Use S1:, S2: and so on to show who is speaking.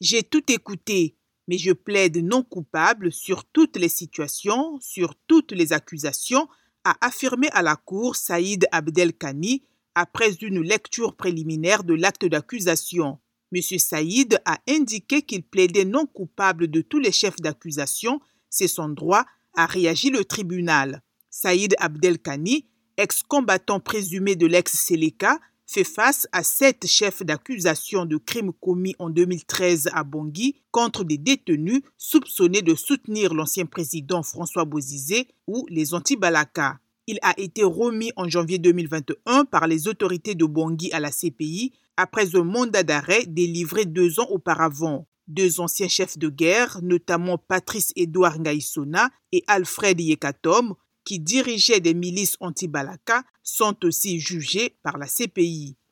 S1: J'ai tout écouté, mais je plaide non coupable sur toutes les situations, sur toutes les accusations, a affirmé à la Cour Saïd Abdelkani après une lecture préliminaire de l'acte d'accusation. M. Saïd a indiqué qu'il plaidait non coupable de tous les chefs d'accusation, c'est son droit, a réagi le tribunal. Saïd Abdelkani, ex-combattant présumé de l'ex-Seleka, fait face à sept chefs d'accusation de crimes commis en 2013 à Bangui contre des détenus soupçonnés de soutenir l'ancien président François Bozizé ou les anti-Balaka. Il a été remis en janvier 2021 par les autorités de Bangui à la CPI après un mandat d'arrêt délivré deux ans auparavant. Deux anciens chefs de guerre, notamment Patrice Édouard Ngaïsona et Alfred Yekatom, qui dirigeaient des milices anti-Balaka, sont aussi jugés par la CPI.